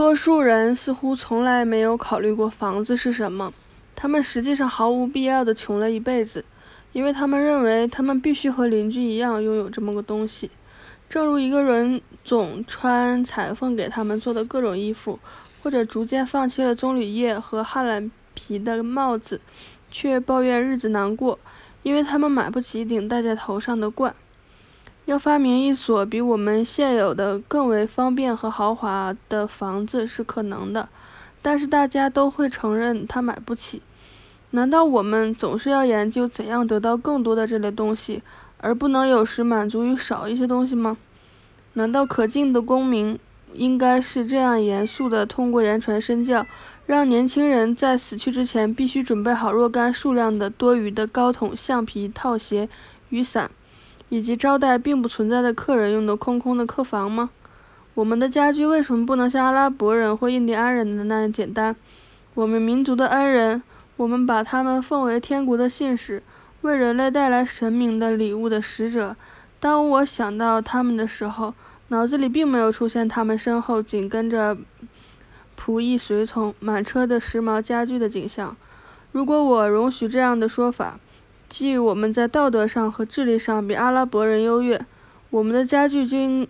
多数人似乎从来没有考虑过房子是什么，他们实际上毫无必要的穷了一辈子，因为他们认为他们必须和邻居一样拥有这么个东西。正如一个人总穿裁缝给他们做的各种衣服，或者逐渐放弃了棕榈叶和旱蓝皮的帽子，却抱怨日子难过，因为他们买不起一顶戴在头上的冠。要发明一所比我们现有的更为方便和豪华的房子是可能的，但是大家都会承认他买不起。难道我们总是要研究怎样得到更多的这类东西？而不能有时满足于少一些东西吗？难道可敬的公民应该是这样严肃的通过言传身教，让年轻人在死去之前必须准备好若干数量的多余的高筒橡皮套鞋、雨伞，以及招待并不存在的客人用的空空的客房吗？我们的家具为什么不能像阿拉伯人或印第安人的那样简单？我们民族的恩人，我们把他们奉为天国的信使。为人类带来神明的礼物的使者，当我想到他们的时候，脑子里并没有出现他们身后紧跟着仆役随从、满车的时髦家具的景象。如果我容许这样的说法，即我们在道德上和智力上比阿拉伯人优越，我们的家具就应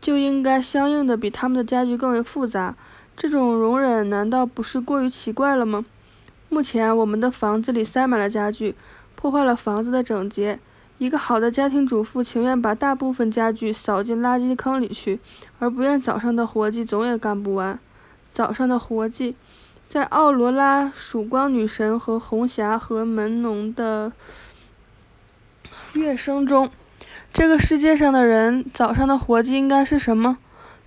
就应该相应的比他们的家具更为复杂。这种容忍难道不是过于奇怪了吗？目前我们的房子里塞满了家具。破坏了房子的整洁。一个好的家庭主妇情愿把大部分家具扫进垃圾坑里去，而不愿早上的活计总也干不完。早上的活计，在奥罗拉、曙光女神和红霞和门农的乐声中，这个世界上的人早上的活计应该是什么？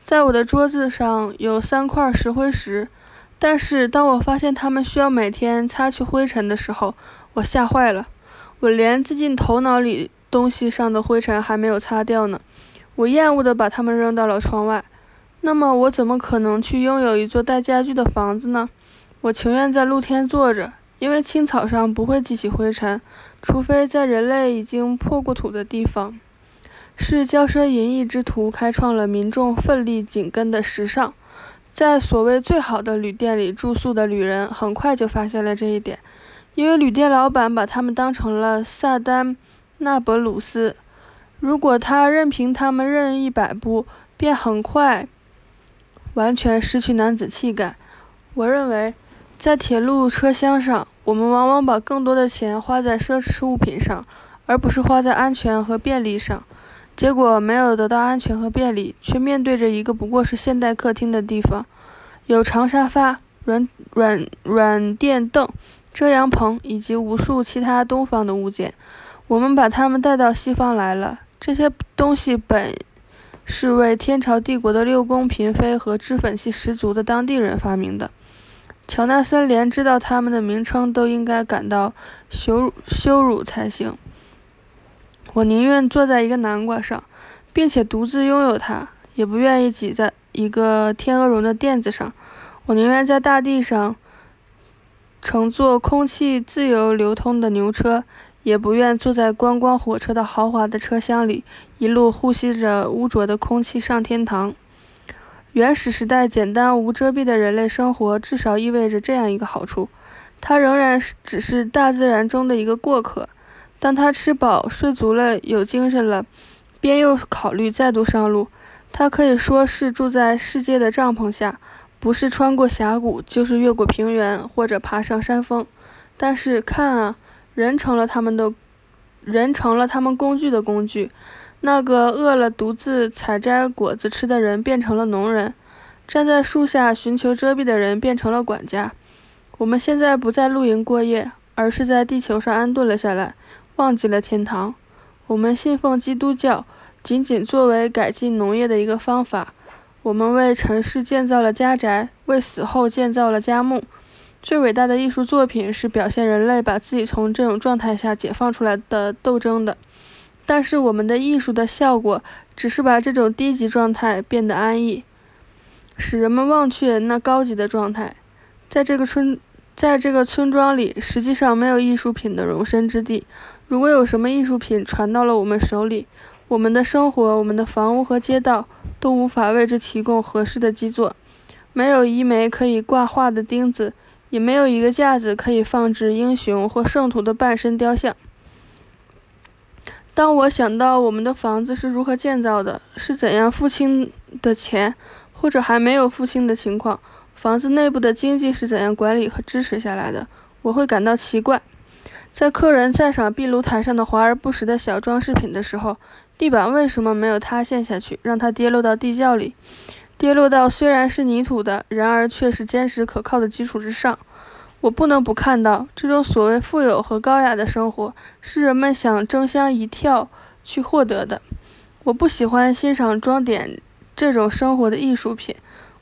在我的桌子上有三块石灰石，但是当我发现他们需要每天擦去灰尘的时候，我吓坏了。我连自己头脑里东西上的灰尘还没有擦掉呢，我厌恶地把它们扔到了窗外。那么我怎么可能去拥有一座带家具的房子呢？我情愿在露天坐着，因为青草上不会激起灰尘，除非在人类已经破过土的地方。是骄奢淫逸之徒开创了民众奋力紧跟的时尚，在所谓最好的旅店里住宿的旅人很快就发现了这一点。因为旅店老板把他们当成了萨丹·纳伯鲁斯，如果他任凭他们任意摆布，便很快完全失去男子气概。我认为，在铁路车厢上，我们往往把更多的钱花在奢侈物品上，而不是花在安全和便利上。结果没有得到安全和便利，却面对着一个不过是现代客厅的地方，有长沙发、软软软垫凳。遮阳棚以及无数其他东方的物件，我们把它们带到西方来了。这些东西本是为天朝帝国的六宫嫔妃和脂粉气十足的当地人发明的。乔纳森连知道他们的名称都应该感到羞羞辱才行。我宁愿坐在一个南瓜上，并且独自拥有它，也不愿意挤在一个天鹅绒的垫子上。我宁愿在大地上。乘坐空气自由流通的牛车，也不愿坐在观光火车的豪华的车厢里，一路呼吸着污浊的空气上天堂。原始时代简单无遮蔽的人类生活，至少意味着这样一个好处：他仍然是只是大自然中的一个过客。当他吃饱、睡足了、有精神了，便又考虑再度上路。他可以说是住在世界的帐篷下。不是穿过峡谷，就是越过平原，或者爬上山峰。但是看啊，人成了他们的，人成了他们工具的工具。那个饿了独自采摘果子吃的人变成了农人，站在树下寻求遮蔽的人变成了管家。我们现在不在露营过夜，而是在地球上安顿了下来，忘记了天堂。我们信奉基督教，仅仅作为改进农业的一个方法。我们为城市建造了家宅，为死后建造了家墓。最伟大的艺术作品是表现人类把自己从这种状态下解放出来的斗争的。但是，我们的艺术的效果只是把这种低级状态变得安逸，使人们忘却那高级的状态。在这个村，在这个村庄里，实际上没有艺术品的容身之地。如果有什么艺术品传到了我们手里，我们的生活、我们的房屋和街道都无法为之提供合适的基座。没有一枚可以挂画的钉子，也没有一个架子可以放置英雄或圣徒的半身雕像。当我想到我们的房子是如何建造的，是怎样付清的钱，或者还没有付清的情况，房子内部的经济是怎样管理和支持下来的，我会感到奇怪。在客人赞赏壁炉台上的华而不实的小装饰品的时候，地板为什么没有塌陷下去，让它跌落到地窖里，跌落到虽然是泥土的，然而却是坚实可靠的基础之上？我不能不看到，这种所谓富有和高雅的生活，是人们想争相一跳去获得的。我不喜欢欣赏装点这种生活的艺术品，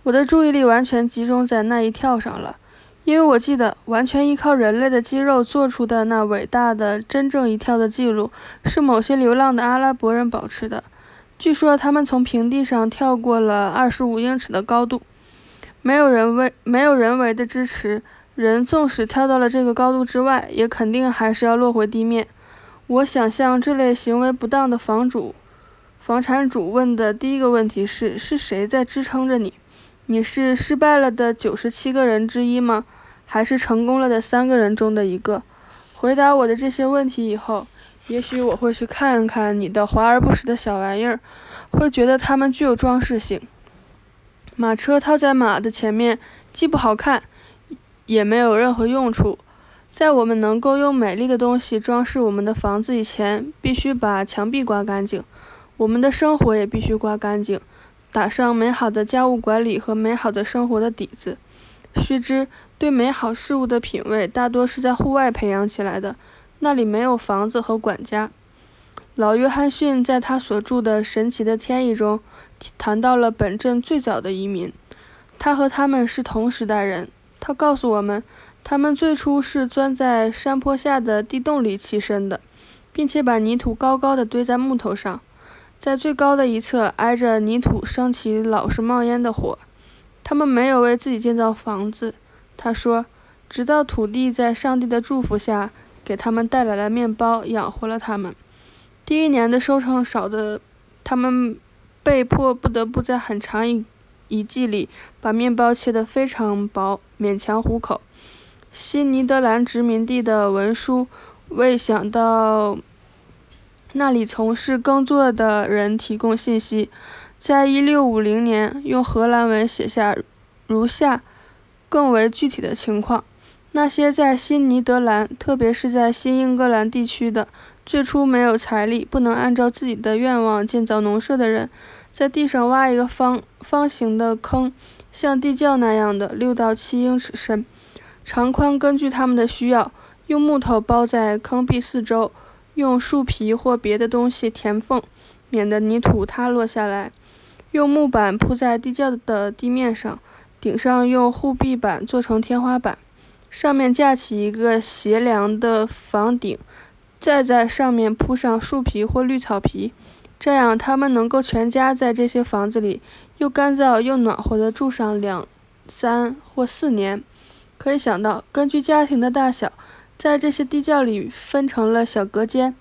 我的注意力完全集中在那一跳上了。因为我记得，完全依靠人类的肌肉做出的那伟大的真正一跳的记录，是某些流浪的阿拉伯人保持的。据说他们从平地上跳过了二十五英尺的高度，没有人为没有人为的支持，人纵使跳到了这个高度之外，也肯定还是要落回地面。我想象这类行为不当的房主、房产主问的第一个问题是：是谁在支撑着你？你是失败了的九十七个人之一吗？还是成功了的三个人中的一个？回答我的这些问题以后，也许我会去看看你的华而不实的小玩意儿，会觉得它们具有装饰性。马车套在马的前面，既不好看，也没有任何用处。在我们能够用美丽的东西装饰我们的房子以前，必须把墙壁刮干净，我们的生活也必须刮干净。打上美好的家务管理和美好的生活的底子。须知，对美好事物的品味大多是在户外培养起来的，那里没有房子和管家。老约翰逊在他所著的《神奇的天意》中谈到了本镇最早的移民，他和他们是同时代人。他告诉我们，他们最初是钻在山坡下的地洞里栖身的，并且把泥土高高的堆在木头上。在最高的一侧，挨着泥土升起老是冒烟的火。他们没有为自己建造房子，他说，直到土地在上帝的祝福下给他们带来了面包，养活了他们。第一年的收成少的，他们被迫不得不在很长一一季里把面包切得非常薄，勉强糊口。新尼德兰殖民地的文书未想到。那里从事耕作的人提供信息，在一六五零年用荷兰文写下如下更为具体的情况：那些在新尼德兰，特别是在新英格兰地区的最初没有财力、不能按照自己的愿望建造农舍的人，在地上挖一个方方形的坑，像地窖那样的六到七英尺深，长宽根据他们的需要，用木头包在坑壁四周。用树皮或别的东西填缝，免得泥土塌落下来。用木板铺在地窖的地面上，顶上用护壁板做成天花板，上面架起一个斜梁的房顶，再在上面铺上树皮或绿草皮。这样，他们能够全家在这些房子里又干燥又暖和地住上两、三或四年。可以想到，根据家庭的大小。在这些地窖里分成了小隔间。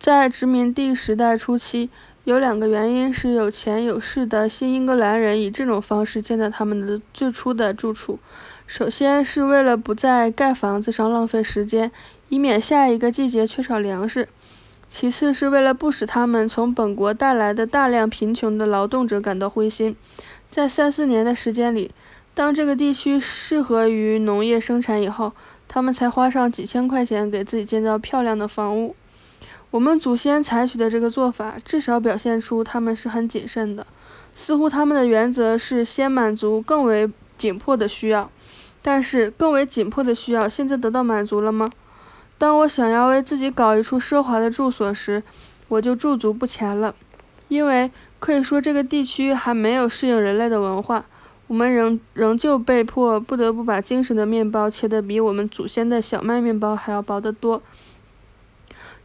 在殖民地时代初期，有两个原因使有钱有势的新英格兰人以这种方式建造他们的最初的住处。首先是为了不在盖房子上浪费时间，以免下一个季节缺少粮食；其次是为了不使他们从本国带来的大量贫穷的劳动者感到灰心。在三四年的时间里，当这个地区适合于农业生产以后，他们才花上几千块钱给自己建造漂亮的房屋。我们祖先采取的这个做法，至少表现出他们是很谨慎的。似乎他们的原则是先满足更为紧迫的需要。但是，更为紧迫的需要现在得到满足了吗？当我想要为自己搞一处奢华的住所时，我就驻足不前了，因为可以说这个地区还没有适应人类的文化。我们仍仍旧被迫不得不把精神的面包切得比我们祖先的小麦面包还要薄得多。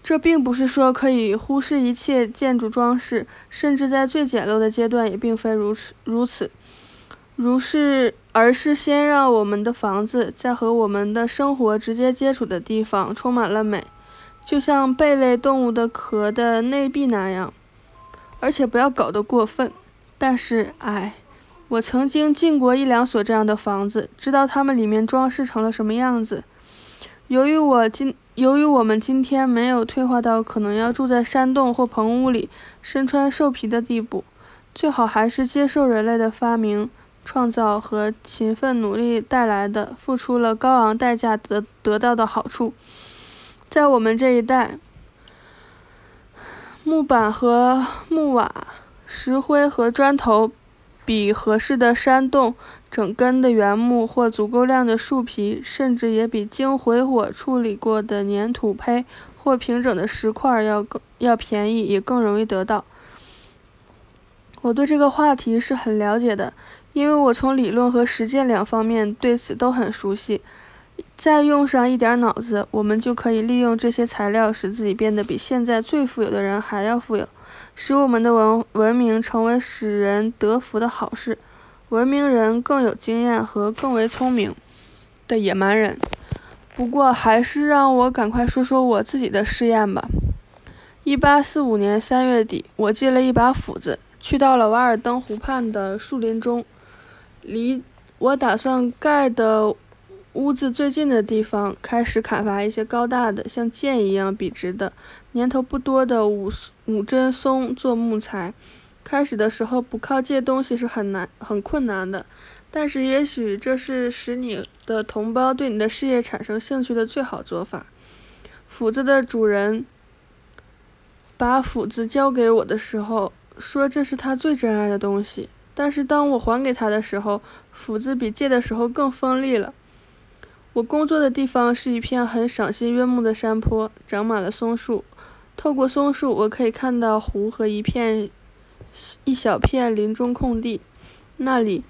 这并不是说可以忽视一切建筑装饰，甚至在最简陋的阶段也并非如此。如此，如是，而是先让我们的房子在和我们的生活直接接触的地方充满了美，就像贝类动物的壳的内壁那样，而且不要搞得过分。但是，唉。我曾经进过一两所这样的房子，知道它们里面装饰成了什么样子。由于我今由于我们今天没有退化到可能要住在山洞或棚屋里、身穿兽皮的地步，最好还是接受人类的发明、创造和勤奋努力带来的、付出了高昂代价得得到的好处。在我们这一代，木板和木瓦、石灰和砖头，比合适的山洞。整根的原木或足够量的树皮，甚至也比经回火处理过的粘土坯或平整的石块要更要便宜，也更容易得到。我对这个话题是很了解的，因为我从理论和实践两方面对此都很熟悉。再用上一点脑子，我们就可以利用这些材料，使自己变得比现在最富有的人还要富有，使我们的文文明成为使人得福的好事。文明人更有经验和更为聪明的野蛮人。不过，还是让我赶快说说我自己的试验吧。一八四五年三月底，我借了一把斧子，去到了瓦尔登湖畔的树林中，离我打算盖的屋子最近的地方，开始砍伐一些高大的、像剑一样笔直的、年头不多的五五针松做木材。开始的时候不靠借东西是很难、很困难的，但是也许这是使你的同胞对你的事业产生兴趣的最好做法。斧子的主人把斧子交给我的时候，说这是他最珍爱的东西。但是当我还给他的时候，斧子比借的时候更锋利了。我工作的地方是一片很赏心悦目的山坡，长满了松树。透过松树，我可以看到湖和一片。一小片林中空地，那里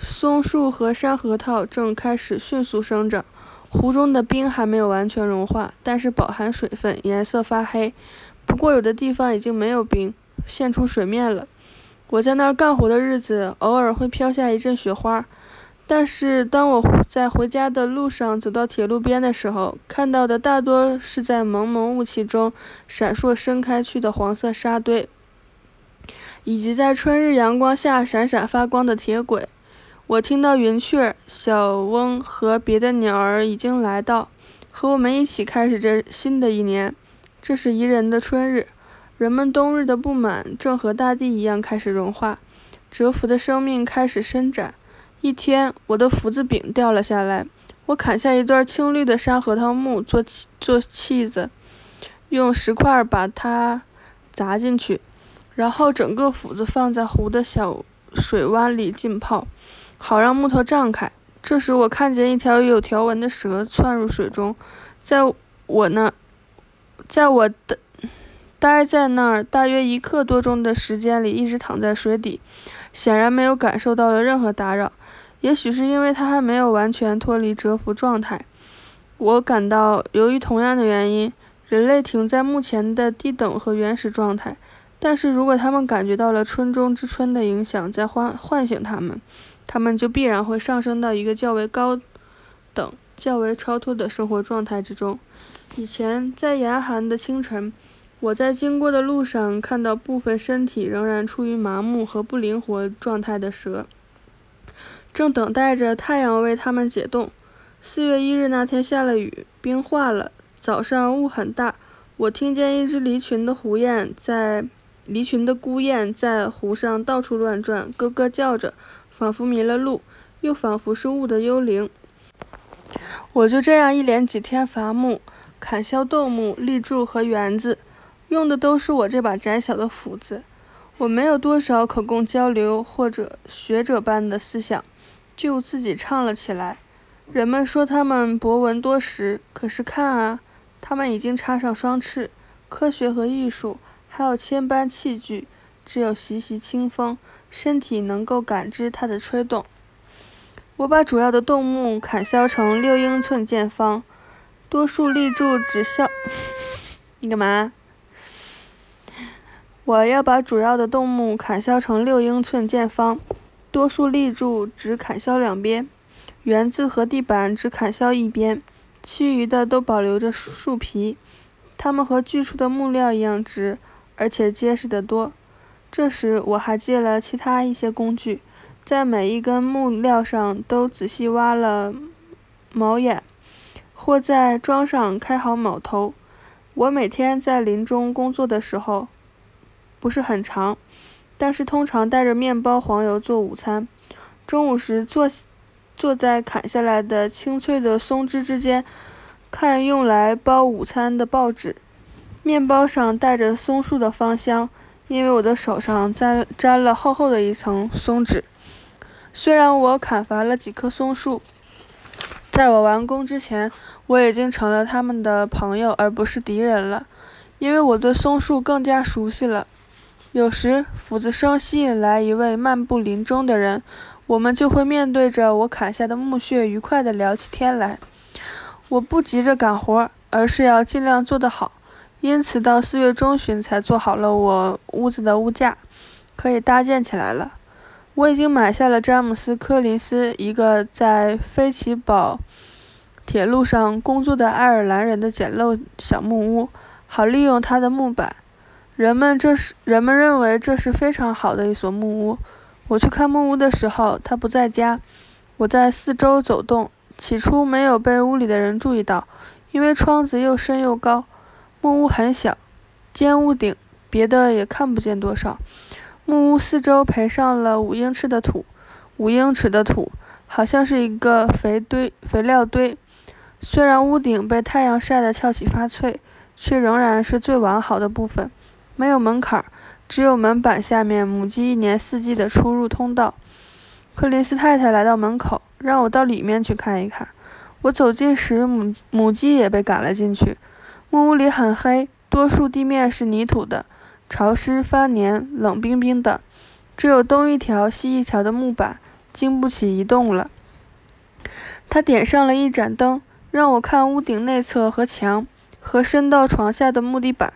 松树和山核桃正开始迅速生长。湖中的冰还没有完全融化，但是饱含水分，颜色发黑。不过有的地方已经没有冰，现出水面了。我在那儿干活的日子，偶尔会飘下一阵雪花。但是当我在回家的路上走到铁路边的时候，看到的大多是在蒙蒙雾气中闪烁伸开去的黄色沙堆。以及在春日阳光下闪闪发光的铁轨，我听到云雀、小翁和别的鸟儿已经来到，和我们一起开始这新的一年。这是宜人的春日，人们冬日的不满正和大地一样开始融化，蛰伏的生命开始伸展。一天，我的斧子柄掉了下来，我砍下一段青绿的山核桃木做做器子，用石块把它砸进去。然后整个斧子放在湖的小水湾里浸泡，好让木头胀开。这时我看见一条有条纹的蛇窜入水中，在我那，在我的待在那儿大约一刻多钟的时间里，一直躺在水底，显然没有感受到了任何打扰。也许是因为它还没有完全脱离蛰伏状态。我感到，由于同样的原因，人类停在目前的低等和原始状态。但是如果他们感觉到了春中之春的影响在唤唤醒他们，他们就必然会上升到一个较为高等、较为超脱的生活状态之中。以前在严寒的清晨，我在经过的路上看到部分身体仍然处于麻木和不灵活状态的蛇，正等待着太阳为它们解冻。四月一日那天下了雨，冰化了，早上雾很大。我听见一只离群的湖雁在。离群的孤雁在湖上到处乱转，咯咯叫着，仿佛迷了路，又仿佛是雾的幽灵。我就这样一连几天伐木、砍削豆木、立柱和园子，用的都是我这把窄小的斧子。我没有多少可供交流或者学者般的思想，就自己唱了起来。人们说他们博闻多识，可是看啊，他们已经插上双翅，科学和艺术。还有千般器具，只有习习清风，身体能够感知它的吹动。我把主要的动木砍削成六英寸见方，多数立柱只削。你干嘛？我要把主要的动木砍削成六英寸见方，多数立柱只砍削两边，园子和地板只砍削一边，其余的都保留着树皮。它们和锯出的木料一样直。而且结实得多。这时我还借了其他一些工具，在每一根木料上都仔细挖了锚眼，或在桩上开好卯头。我每天在林中工作的时候不是很长，但是通常带着面包、黄油做午餐。中午时坐坐在砍下来的青翠的松枝之间，看用来包午餐的报纸。面包上带着松树的芳香，因为我的手上沾沾了厚厚的一层松脂。虽然我砍伐了几棵松树，在我完工之前，我已经成了他们的朋友，而不是敌人了，因为我对松树更加熟悉了。有时斧子声吸引来一位漫步林中的人，我们就会面对着我砍下的木屑，愉快地聊起天来。我不急着赶活，而是要尽量做得好。因此，到四月中旬才做好了我屋子的屋架，可以搭建起来了。我已经买下了詹姆斯·柯林斯一个在菲奇堡铁路上工作的爱尔兰人的简陋小木屋，好利用他的木板。人们这是人们认为这是非常好的一所木屋。我去看木屋的时候，他不在家。我在四周走动，起初没有被屋里的人注意到，因为窗子又深又高。木屋很小，尖屋顶，别的也看不见多少。木屋四周培上了五英尺的土，五英尺的土，好像是一个肥堆、肥料堆。虽然屋顶被太阳晒得翘起发脆，却仍然是最完好的部分。没有门槛，只有门板下面母鸡一年四季的出入通道。克林斯太太来到门口，让我到里面去看一看。我走近时，母母鸡也被赶了进去。木屋里很黑，多数地面是泥土的，潮湿发黏，冷冰冰的。只有东一条西一条的木板经不起移动了。他点上了一盏灯，让我看屋顶内侧和墙，和伸到床下的木地板，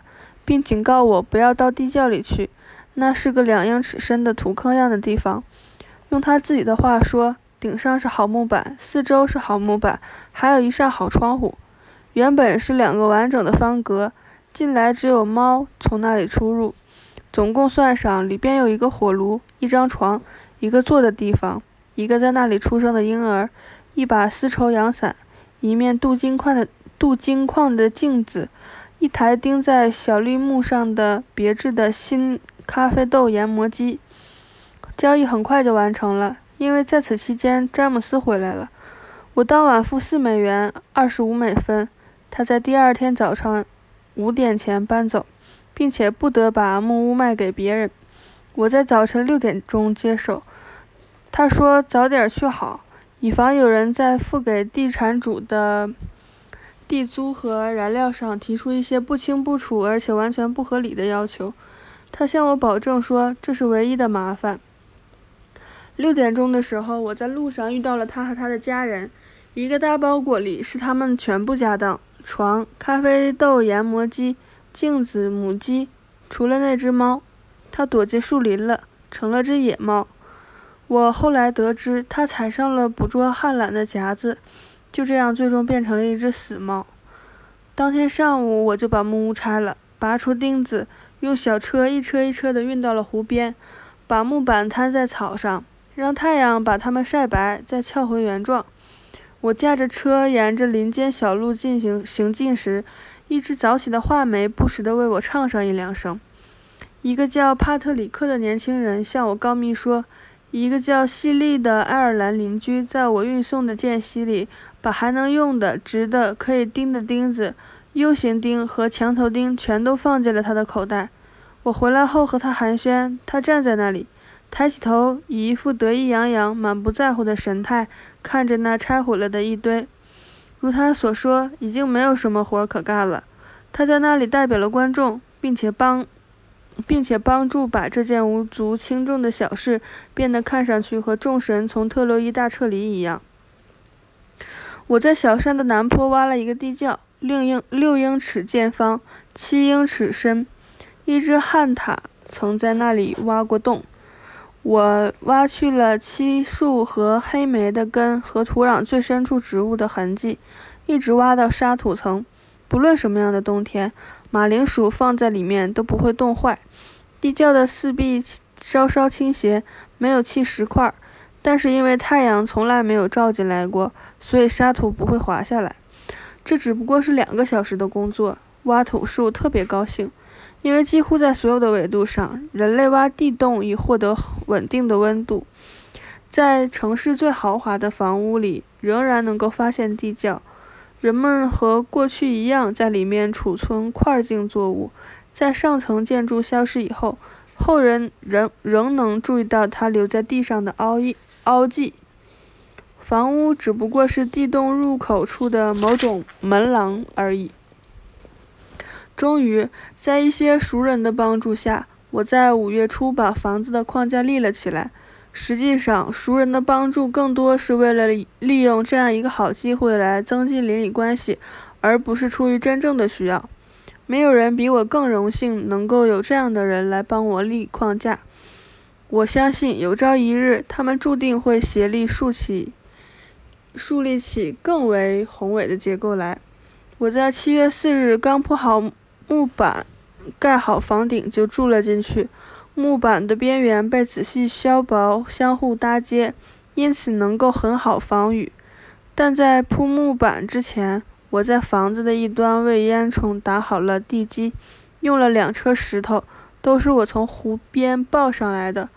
并警告我不要到地窖里去，那是个两英尺深的土坑样的地方。用他自己的话说，顶上是好木板，四周是好木板，还有一扇好窗户。原本是两个完整的方格，进来只有猫从那里出入。总共算上，里边有一个火炉、一张床、一个坐的地方、一个在那里出生的婴儿、一把丝绸阳伞、一面镀金矿的镀金矿的镜子、一台钉在小绿木上的别致的新咖啡豆研磨机。交易很快就完成了，因为在此期间詹姆斯回来了。我当晚付四美元二十五美分。他在第二天早上五点前搬走，并且不得把木屋卖给别人。我在早晨六点钟接手。他说：“早点去好，以防有人在付给地产主的地租和燃料上提出一些不清不楚而且完全不合理的要求。”他向我保证说：“这是唯一的麻烦。”六点钟的时候，我在路上遇到了他和他的家人。一个大包裹里是他们全部家当。床、咖啡豆研磨机、镜子、母鸡，除了那只猫，它躲进树林了，成了只野猫。我后来得知，它踩上了捕捉旱獭的夹子，就这样最终变成了一只死猫。当天上午，我就把木屋拆了，拔出钉子，用小车一车一车地运到了湖边，把木板摊在草上，让太阳把它们晒白，再翘回原状。我驾着车沿着林间小路进行行进时，一只早起的画眉不时地为我唱上一两声。一个叫帕特里克的年轻人向我告密说，一个叫西利的爱尔兰邻居在我运送的间隙里，把还能用的、直的、可以钉的钉子、U 型钉和墙头钉全都放进了他的口袋。我回来后和他寒暄，他站在那里。抬起头，以一副得意洋洋、满不在乎的神态看着那拆毁了的一堆。如他所说，已经没有什么活可干了。他在那里代表了观众，并且帮，并且帮助把这件无足轻重的小事变得看上去和众神从特洛伊大撤离一样。我在小山的南坡挖了一个地窖，六英六英尺见方，七英尺深。一只旱獭曾在那里挖过洞。我挖去了漆树和黑莓的根和土壤最深处植物的痕迹，一直挖到沙土层。不论什么样的冬天，马铃薯放在里面都不会冻坏。地窖的四壁稍稍倾斜，没有砌石块，但是因为太阳从来没有照进来过，所以沙土不会滑下来。这只不过是两个小时的工作，挖土术特别高兴，因为几乎在所有的纬度上，人类挖地洞以获得稳定的温度。在城市最豪华的房屋里，仍然能够发现地窖。人们和过去一样，在里面储存块茎作物。在上层建筑消失以后，后人仍仍能注意到它留在地上的凹印凹迹。房屋只不过是地洞入口处的某种门廊而已。终于，在一些熟人的帮助下，我在五月初把房子的框架立了起来。实际上，熟人的帮助更多是为了利用这样一个好机会来增进邻里关系，而不是出于真正的需要。没有人比我更荣幸能够有这样的人来帮我立框架。我相信有朝一日，他们注定会协力竖起、树立起更为宏伟的结构来。我在七月四日刚铺好木板、盖好房顶，就住了进去。木板的边缘被仔细削薄，相互搭接，因此能够很好防雨。但在铺木板之前，我在房子的一端为烟囱打好了地基，用了两车石头，都是我从湖边抱上来的。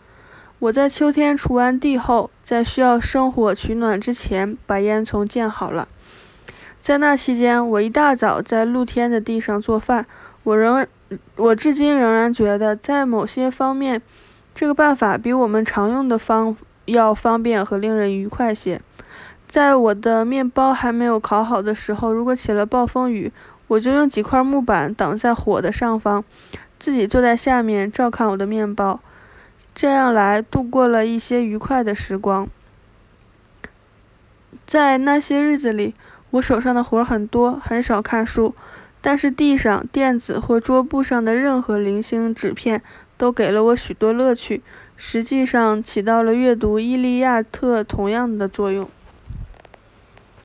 我在秋天锄完地后，在需要生火取暖之前，把烟囱建好了。在那期间，我一大早在露天的地上做饭。我仍。我至今仍然觉得，在某些方面，这个办法比我们常用的方要方便和令人愉快些。在我的面包还没有烤好的时候，如果起了暴风雨，我就用几块木板挡在火的上方，自己坐在下面照看我的面包。这样来度过了一些愉快的时光。在那些日子里，我手上的活很多，很少看书。但是地上、垫子或桌布上的任何零星纸片都给了我许多乐趣，实际上起到了阅读《伊利亚特》同样的作用。